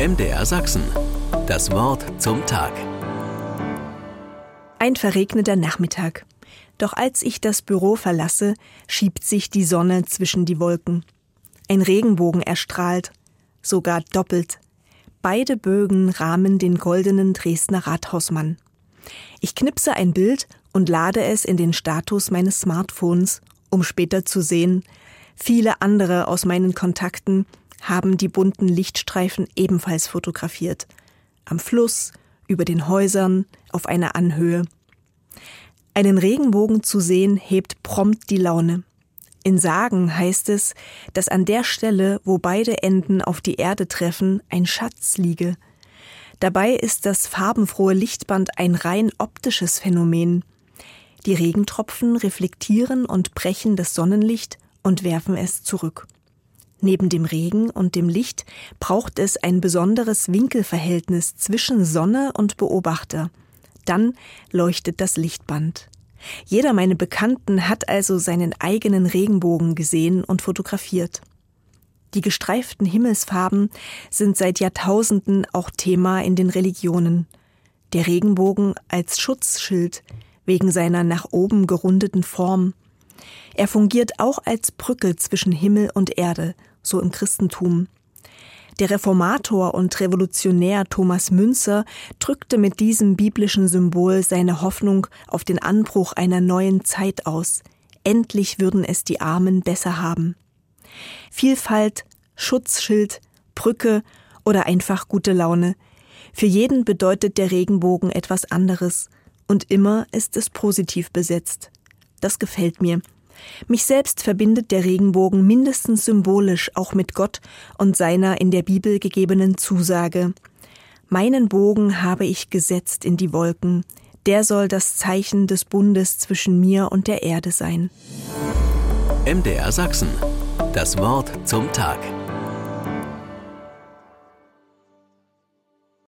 MDR Sachsen. Das Wort zum Tag. Ein verregneter Nachmittag. Doch als ich das Büro verlasse, schiebt sich die Sonne zwischen die Wolken. Ein Regenbogen erstrahlt, sogar doppelt. Beide Bögen rahmen den goldenen Dresdner Rathausmann. Ich knipse ein Bild und lade es in den Status meines Smartphones, um später zu sehen, viele andere aus meinen Kontakten haben die bunten Lichtstreifen ebenfalls fotografiert. Am Fluss, über den Häusern, auf einer Anhöhe. Einen Regenbogen zu sehen hebt prompt die Laune. In Sagen heißt es, dass an der Stelle, wo beide Enden auf die Erde treffen, ein Schatz liege. Dabei ist das farbenfrohe Lichtband ein rein optisches Phänomen. Die Regentropfen reflektieren und brechen das Sonnenlicht und werfen es zurück. Neben dem Regen und dem Licht braucht es ein besonderes Winkelverhältnis zwischen Sonne und Beobachter. Dann leuchtet das Lichtband. Jeder meiner Bekannten hat also seinen eigenen Regenbogen gesehen und fotografiert. Die gestreiften Himmelsfarben sind seit Jahrtausenden auch Thema in den Religionen. Der Regenbogen als Schutzschild wegen seiner nach oben gerundeten Form. Er fungiert auch als Brücke zwischen Himmel und Erde so im Christentum. Der Reformator und Revolutionär Thomas Münzer drückte mit diesem biblischen Symbol seine Hoffnung auf den Anbruch einer neuen Zeit aus. Endlich würden es die Armen besser haben. Vielfalt, Schutzschild, Brücke oder einfach gute Laune. Für jeden bedeutet der Regenbogen etwas anderes und immer ist es positiv besetzt. Das gefällt mir. Mich selbst verbindet der Regenbogen mindestens symbolisch auch mit Gott und seiner in der Bibel gegebenen Zusage. Meinen Bogen habe ich gesetzt in die Wolken, der soll das Zeichen des Bundes zwischen mir und der Erde sein. MDR Sachsen. Das Wort zum Tag.